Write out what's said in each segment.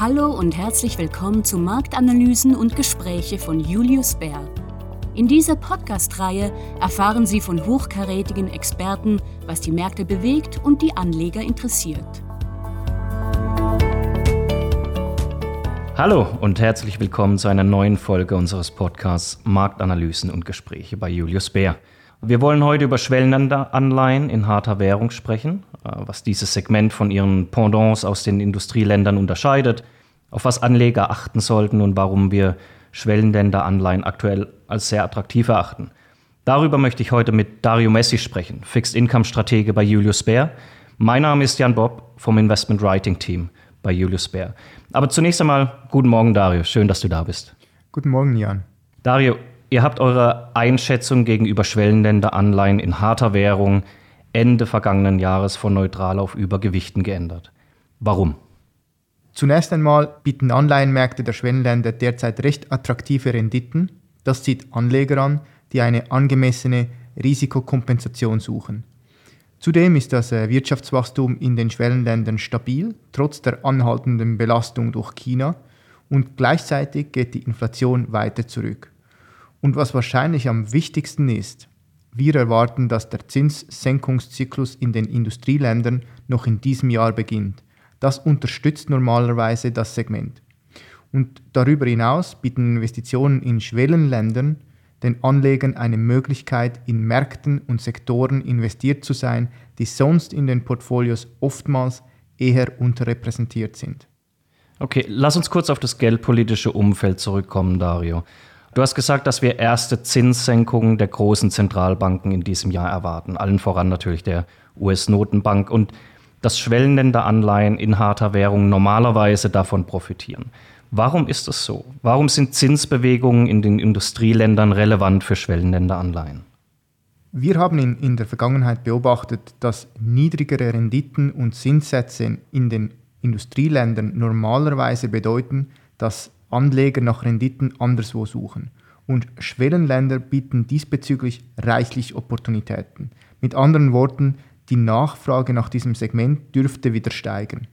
Hallo und herzlich willkommen zu Marktanalysen und Gespräche von Julius Bär. In dieser Podcast-Reihe erfahren Sie von hochkarätigen Experten, was die Märkte bewegt und die Anleger interessiert. Hallo und herzlich willkommen zu einer neuen Folge unseres Podcasts Marktanalysen und Gespräche bei Julius Bär. Wir wollen heute über Schwellenländeranleihen in harter Währung sprechen, was dieses Segment von ihren Pendants aus den Industrieländern unterscheidet, auf was Anleger achten sollten und warum wir Schwellenländeranleihen aktuell als sehr attraktiv erachten. Darüber möchte ich heute mit Dario Messi sprechen, Fixed Income Stratege bei Julius Bär. Mein Name ist Jan Bob vom Investment Writing Team bei Julius Bär. Aber zunächst einmal guten Morgen, Dario. Schön, dass du da bist. Guten Morgen, Jan. Dario, ihr habt eure Einschätzung gegenüber Schwellenländeranleihen in harter Währung Ende vergangenen Jahres von neutral auf Übergewichten geändert. Warum? Zunächst einmal bieten Anleihenmärkte der Schwellenländer derzeit recht attraktive Renditen. Das zieht Anleger an, die eine angemessene Risikokompensation suchen. Zudem ist das äh, Wirtschaftswachstum in den Schwellenländern stabil, trotz der anhaltenden Belastung durch China, und gleichzeitig geht die Inflation weiter zurück. Und was wahrscheinlich am wichtigsten ist, wir erwarten, dass der Zinssenkungszyklus in den Industrieländern noch in diesem Jahr beginnt. Das unterstützt normalerweise das Segment. Und darüber hinaus bieten Investitionen in Schwellenländern den Anlegern eine Möglichkeit, in Märkten und Sektoren investiert zu sein, die sonst in den Portfolios oftmals eher unterrepräsentiert sind. Okay, lass uns kurz auf das geldpolitische Umfeld zurückkommen, Dario. Du hast gesagt, dass wir erste Zinssenkungen der großen Zentralbanken in diesem Jahr erwarten, allen voran natürlich der US-Notenbank und dass Schwellenländeranleihen in harter Währung normalerweise davon profitieren. Warum ist es so? Warum sind Zinsbewegungen in den Industrieländern relevant für Schwellenländeranleihen? Wir haben in, in der Vergangenheit beobachtet, dass niedrigere Renditen und Zinssätze in den Industrieländern normalerweise bedeuten, dass Anleger nach Renditen anderswo suchen. Und Schwellenländer bieten diesbezüglich reichlich Opportunitäten. Mit anderen Worten, die Nachfrage nach diesem Segment dürfte wieder steigen.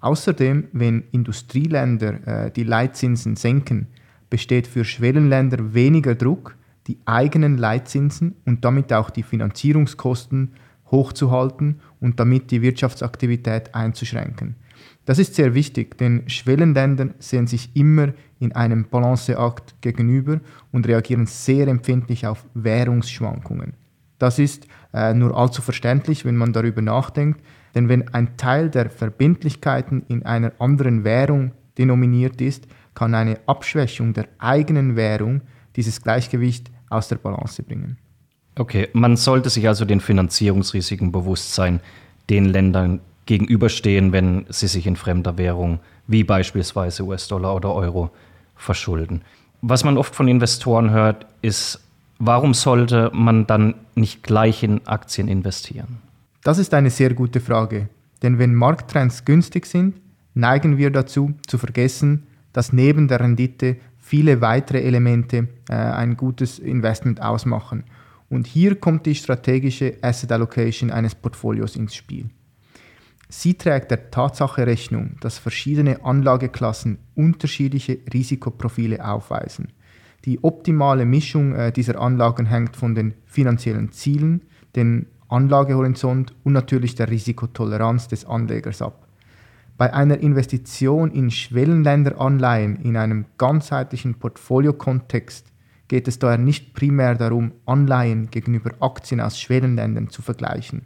Außerdem, wenn Industrieländer äh, die Leitzinsen senken, besteht für Schwellenländer weniger Druck, die eigenen Leitzinsen und damit auch die Finanzierungskosten hochzuhalten und damit die Wirtschaftsaktivität einzuschränken. Das ist sehr wichtig, denn Schwellenländer sehen sich immer in einem Balanceakt gegenüber und reagieren sehr empfindlich auf Währungsschwankungen. Das ist äh, nur allzu verständlich, wenn man darüber nachdenkt, denn wenn ein Teil der Verbindlichkeiten in einer anderen Währung denominiert ist, kann eine Abschwächung der eigenen Währung dieses Gleichgewicht aus der Balance bringen. Okay, man sollte sich also den Finanzierungsrisiken bewusst sein, den Ländern gegenüberstehen, wenn sie sich in fremder Währung, wie beispielsweise US-Dollar oder Euro, verschulden. Was man oft von Investoren hört, ist, warum sollte man dann nicht gleich in Aktien investieren? Das ist eine sehr gute Frage, denn wenn Markttrends günstig sind, neigen wir dazu zu vergessen, dass neben der Rendite viele weitere Elemente äh, ein gutes Investment ausmachen. Und hier kommt die strategische Asset Allocation eines Portfolios ins Spiel. Sie trägt der Tatsache Rechnung, dass verschiedene Anlageklassen unterschiedliche Risikoprofile aufweisen. Die optimale Mischung äh, dieser Anlagen hängt von den finanziellen Zielen, den Anlagehorizont und natürlich der Risikotoleranz des Anlegers ab. Bei einer Investition in Schwellenländeranleihen in einem ganzheitlichen Portfoliokontext geht es daher nicht primär darum, Anleihen gegenüber Aktien aus Schwellenländern zu vergleichen.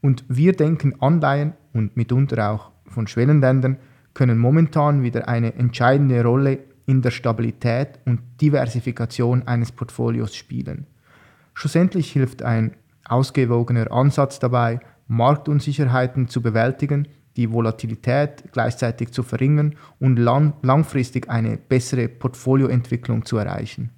Und wir denken, Anleihen und mitunter auch von Schwellenländern können momentan wieder eine entscheidende Rolle in der Stabilität und Diversifikation eines Portfolios spielen. Schlussendlich hilft ein ausgewogener Ansatz dabei, Marktunsicherheiten zu bewältigen, die Volatilität gleichzeitig zu verringern und lang langfristig eine bessere Portfolioentwicklung zu erreichen.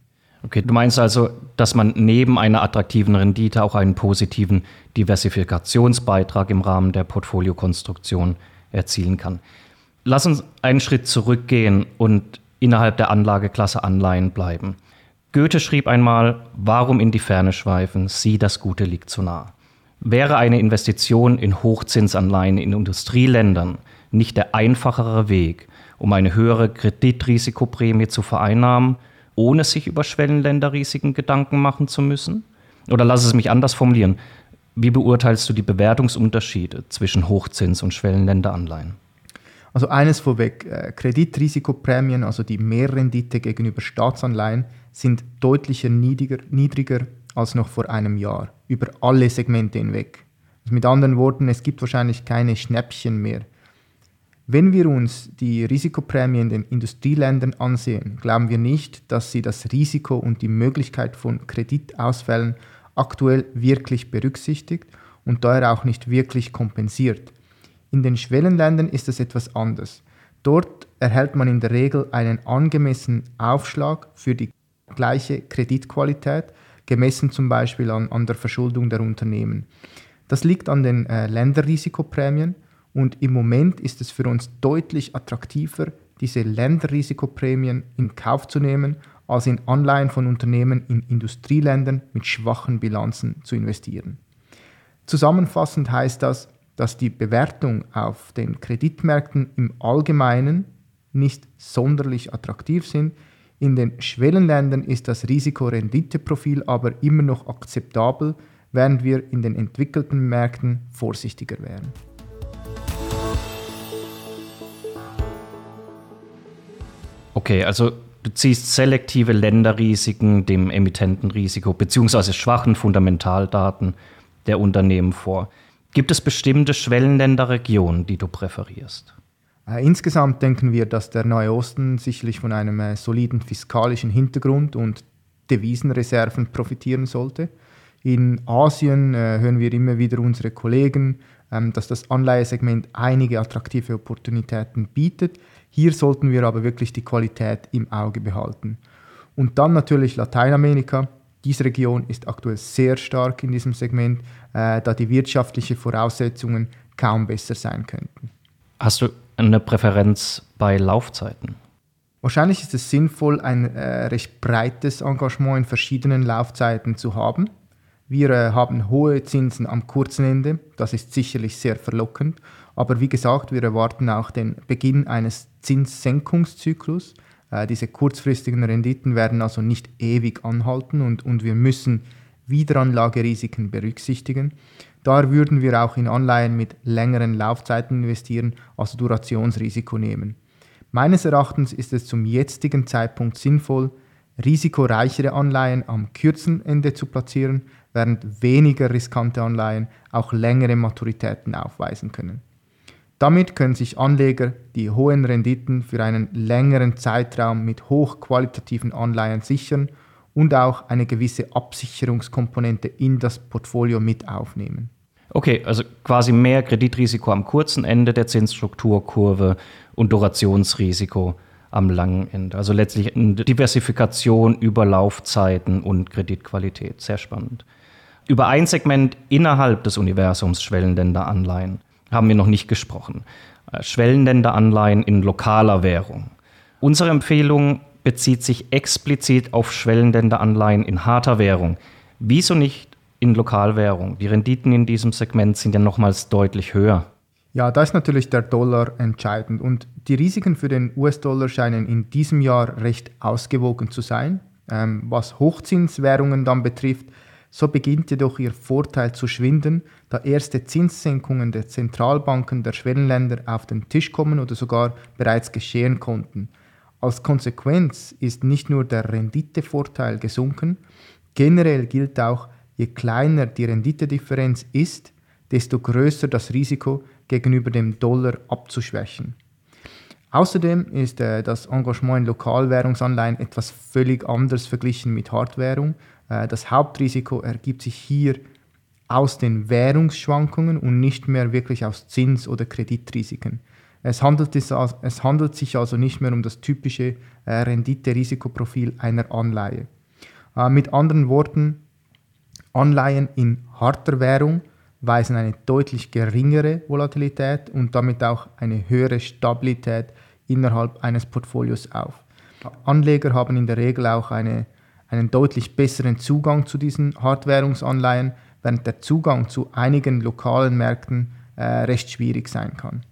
Okay, du meinst also, dass man neben einer attraktiven Rendite auch einen positiven Diversifikationsbeitrag im Rahmen der Portfoliokonstruktion erzielen kann. Lass uns einen Schritt zurückgehen und innerhalb der Anlageklasse Anleihen bleiben. Goethe schrieb einmal, warum in die Ferne schweifen, sieh, das Gute liegt zu nah. Wäre eine Investition in Hochzinsanleihen in Industrieländern nicht der einfachere Weg, um eine höhere Kreditrisikoprämie zu vereinnahmen, ohne sich über Schwellenländerrisiken Gedanken machen zu müssen? Oder lass es mich anders formulieren. Wie beurteilst du die Bewertungsunterschiede zwischen Hochzins- und Schwellenländeranleihen? Also eines vorweg, äh, Kreditrisikoprämien, also die Mehrrendite gegenüber Staatsanleihen, sind deutlich niedriger, niedriger als noch vor einem Jahr, über alle Segmente hinweg. Mit anderen Worten, es gibt wahrscheinlich keine Schnäppchen mehr. Wenn wir uns die Risikoprämie in den Industrieländern ansehen, glauben wir nicht, dass sie das Risiko und die Möglichkeit von Kreditausfällen aktuell wirklich berücksichtigt und daher auch nicht wirklich kompensiert. In den Schwellenländern ist es etwas anders. Dort erhält man in der Regel einen angemessenen Aufschlag für die gleiche Kreditqualität, gemessen zum Beispiel an, an der Verschuldung der Unternehmen. Das liegt an den äh, Länderrisikoprämien und im Moment ist es für uns deutlich attraktiver, diese Länderrisikoprämien in Kauf zu nehmen, als in Anleihen von Unternehmen in Industrieländern mit schwachen Bilanzen zu investieren. Zusammenfassend heißt das, dass die Bewertung auf den Kreditmärkten im Allgemeinen nicht sonderlich attraktiv sind. In den Schwellenländern ist das Risikorenditeprofil aber immer noch akzeptabel, während wir in den entwickelten Märkten vorsichtiger wären. Okay, also du ziehst selektive Länderrisiken dem Emittentenrisiko bzw. schwachen Fundamentaldaten der Unternehmen vor. Gibt es bestimmte Schwellenländerregionen, die du präferierst? Äh, insgesamt denken wir, dass der Neue Osten sicherlich von einem äh, soliden fiskalischen Hintergrund und Devisenreserven profitieren sollte. In Asien äh, hören wir immer wieder unsere Kollegen, dass das Anleihesegment einige attraktive Opportunitäten bietet. Hier sollten wir aber wirklich die Qualität im Auge behalten. Und dann natürlich Lateinamerika. Diese Region ist aktuell sehr stark in diesem Segment, äh, da die wirtschaftlichen Voraussetzungen kaum besser sein könnten. Hast du eine Präferenz bei Laufzeiten? Wahrscheinlich ist es sinnvoll, ein äh, recht breites Engagement in verschiedenen Laufzeiten zu haben. Wir äh, haben hohe Zinsen am kurzen Ende, das ist sicherlich sehr verlockend, aber wie gesagt, wir erwarten auch den Beginn eines Zinssenkungszyklus. Äh, diese kurzfristigen Renditen werden also nicht ewig anhalten und, und wir müssen Wiederanlagerisiken berücksichtigen. Daher würden wir auch in Anleihen mit längeren Laufzeiten investieren, also Durationsrisiko nehmen. Meines Erachtens ist es zum jetzigen Zeitpunkt sinnvoll, risikoreichere Anleihen am kürzen Ende zu platzieren, während weniger riskante Anleihen auch längere Maturitäten aufweisen können. Damit können sich Anleger die hohen Renditen für einen längeren Zeitraum mit hochqualitativen Anleihen sichern und auch eine gewisse Absicherungskomponente in das Portfolio mit aufnehmen. Okay, also quasi mehr Kreditrisiko am kurzen Ende der Zinsstrukturkurve und Durationsrisiko am langen Ende. Also letztlich eine Diversifikation über Laufzeiten und Kreditqualität. Sehr spannend. Über ein Segment innerhalb des Universums Schwellenländeranleihen haben wir noch nicht gesprochen. Äh, Schwellenländeranleihen in lokaler Währung. Unsere Empfehlung bezieht sich explizit auf Schwellenländeranleihen in harter Währung. Wieso nicht in Lokalwährung? Die Renditen in diesem Segment sind ja nochmals deutlich höher. Ja, da ist natürlich der Dollar entscheidend und die Risiken für den US-Dollar scheinen in diesem Jahr recht ausgewogen zu sein. Ähm, was Hochzinswährungen dann betrifft, so beginnt jedoch ihr Vorteil zu schwinden, da erste Zinssenkungen der Zentralbanken der Schwellenländer auf den Tisch kommen oder sogar bereits geschehen konnten. Als Konsequenz ist nicht nur der Renditevorteil gesunken, generell gilt auch, je kleiner die Renditedifferenz ist, desto größer das Risiko, gegenüber dem Dollar abzuschwächen. Außerdem ist äh, das Engagement in Lokalwährungsanleihen etwas völlig anders verglichen mit Hardwährung. Äh, das Hauptrisiko ergibt sich hier aus den Währungsschwankungen und nicht mehr wirklich aus Zins- oder Kreditrisiken. Es handelt, es, es handelt, sich also nicht mehr um das typische äh, Rendite-Risikoprofil einer Anleihe. Äh, mit anderen Worten, Anleihen in harter Währung weisen eine deutlich geringere Volatilität und damit auch eine höhere Stabilität innerhalb eines Portfolios auf. Anleger haben in der Regel auch eine einen deutlich besseren Zugang zu diesen Hardwährungsanleihen, während der Zugang zu einigen lokalen Märkten äh, recht schwierig sein kann.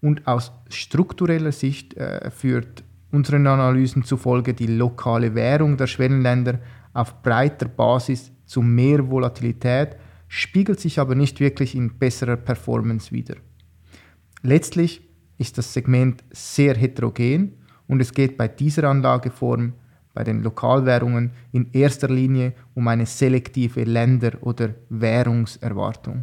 Und aus struktureller Sicht äh, führt unseren Analysen zufolge die lokale Währung der Schwellenländer auf breiter Basis zu mehr Volatilität, spiegelt sich aber nicht wirklich in besserer Performance wider. Letztlich ist das Segment sehr heterogen und es geht bei dieser Anlageform, bei den Lokalwährungen, in erster Linie um eine selektive Länder- oder Währungserwartung.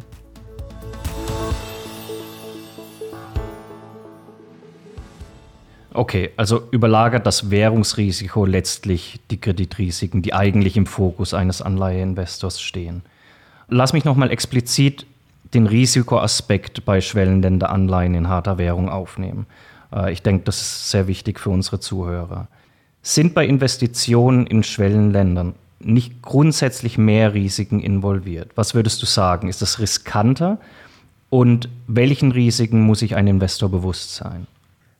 Okay, also überlagert das Währungsrisiko letztlich die Kreditrisiken, die eigentlich im Fokus eines Anleiheinvestors stehen. Lass mich nochmal explizit den Risikoaspekt bei schwellenländer Anleihen in harter Währung aufnehmen. Äh, ich denke, das ist sehr wichtig für unsere Zuhörer. Sind bei Investitionen in Schwellenländern nicht grundsätzlich mehr Risiken involviert? Was würdest du sagen? Ist das riskanter? Und welchen Risiken muss sich ein Investor bewusst sein?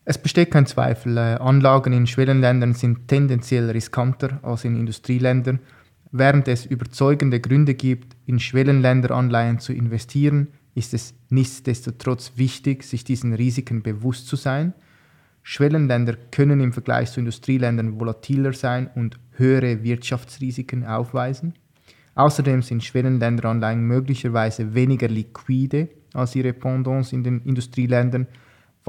Es besteht kein Zweifel, äh, Anlagen in Schwellenländern sind tendenziell riskanter als in Industrieländern. Während es überzeugende Gründe gibt, in Schwellenländeranleihen zu investieren, ist es nichtsdestotrotz wichtig, sich diesen Risiken bewusst zu sein. Schwellenländer können im Vergleich zu Industrieländern volatiler sein und höhere Wirtschaftsrisiken aufweisen. Außerdem sind Schwellenländeranleihen möglicherweise weniger liquide als ihre Pendants in den Industrieländern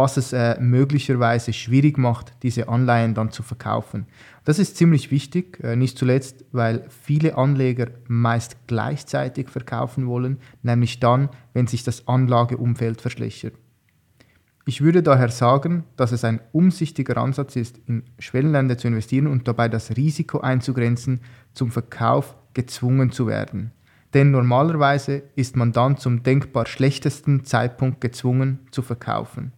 was es äh, möglicherweise schwierig macht, diese Anleihen dann zu verkaufen. Das ist ziemlich wichtig, äh, nicht zuletzt, weil viele Anleger meist gleichzeitig verkaufen wollen, nämlich dann, wenn sich das Anlageumfeld verschlechtert. Ich würde daher sagen, dass es ein umsichtiger Ansatz ist, in Schwellenländer zu investieren und dabei das Risiko einzugrenzen, zum Verkauf gezwungen zu werden. Denn normalerweise ist man dann zum denkbar schlechtesten Zeitpunkt gezwungen zu verkaufen.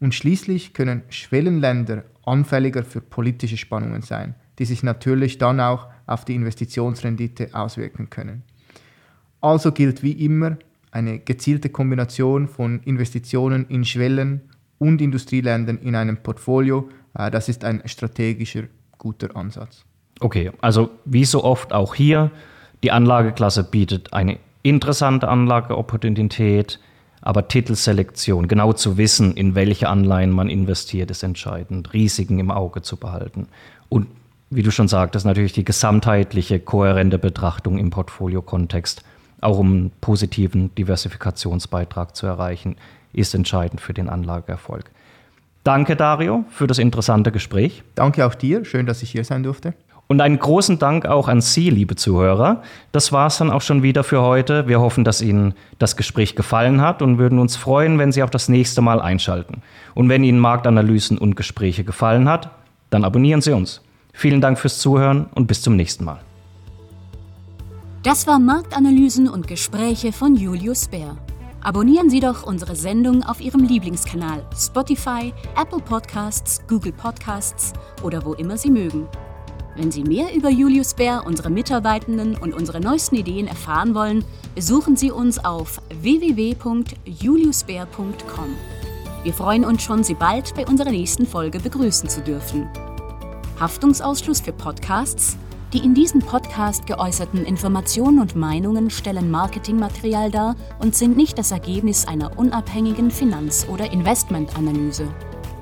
Und schließlich können Schwellenländer anfälliger für politische Spannungen sein, die sich natürlich dann auch auf die Investitionsrendite auswirken können. Also gilt wie immer eine gezielte Kombination von Investitionen in Schwellen- und Industrieländern in einem Portfolio. Äh, das ist ein strategischer guter Ansatz. Okay, also wie so oft auch hier, die Anlageklasse bietet eine interessante Anlageopportunität, aber Titelselektion, genau zu wissen, in welche Anleihen man investiert, ist entscheidend. Risiken im Auge zu behalten. Und wie du schon sagtest, natürlich die gesamtheitliche, kohärente Betrachtung im Portfolio-Kontext, auch um einen positiven Diversifikationsbeitrag zu erreichen, ist entscheidend für den Anlageerfolg. Danke, Dario, für das interessante Gespräch. Danke auch dir. Schön, dass ich hier sein durfte. Und einen großen Dank auch an Sie, liebe Zuhörer. Das war es dann auch schon wieder für heute. Wir hoffen, dass Ihnen das Gespräch gefallen hat und würden uns freuen, wenn Sie auch das nächste Mal einschalten. Und wenn Ihnen Marktanalysen und Gespräche gefallen hat, dann abonnieren Sie uns. Vielen Dank fürs Zuhören und bis zum nächsten Mal. Das war Marktanalysen und Gespräche von Julius Bär. Abonnieren Sie doch unsere Sendung auf Ihrem Lieblingskanal Spotify, Apple Podcasts, Google Podcasts oder wo immer Sie mögen. Wenn Sie mehr über Julius Bär, unsere Mitarbeitenden und unsere neuesten Ideen erfahren wollen, besuchen Sie uns auf www.juliusbär.com. Wir freuen uns schon, Sie bald bei unserer nächsten Folge begrüßen zu dürfen. Haftungsausschluss für Podcasts? Die in diesem Podcast geäußerten Informationen und Meinungen stellen Marketingmaterial dar und sind nicht das Ergebnis einer unabhängigen Finanz- oder Investmentanalyse.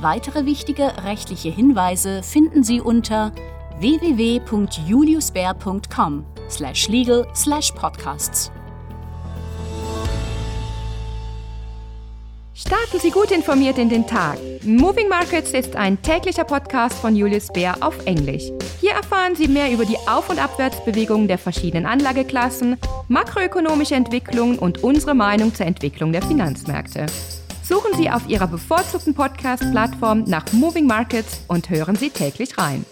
Weitere wichtige rechtliche Hinweise finden Sie unter www.juliusbär.com slash legal slash podcasts. Starten Sie gut informiert in den Tag. Moving Markets ist ein täglicher Podcast von Julius Bär auf Englisch. Hier erfahren Sie mehr über die Auf- und Abwärtsbewegungen der verschiedenen Anlageklassen, makroökonomische Entwicklungen und unsere Meinung zur Entwicklung der Finanzmärkte. Suchen Sie auf Ihrer bevorzugten Podcast-Plattform nach Moving Markets und hören Sie täglich rein.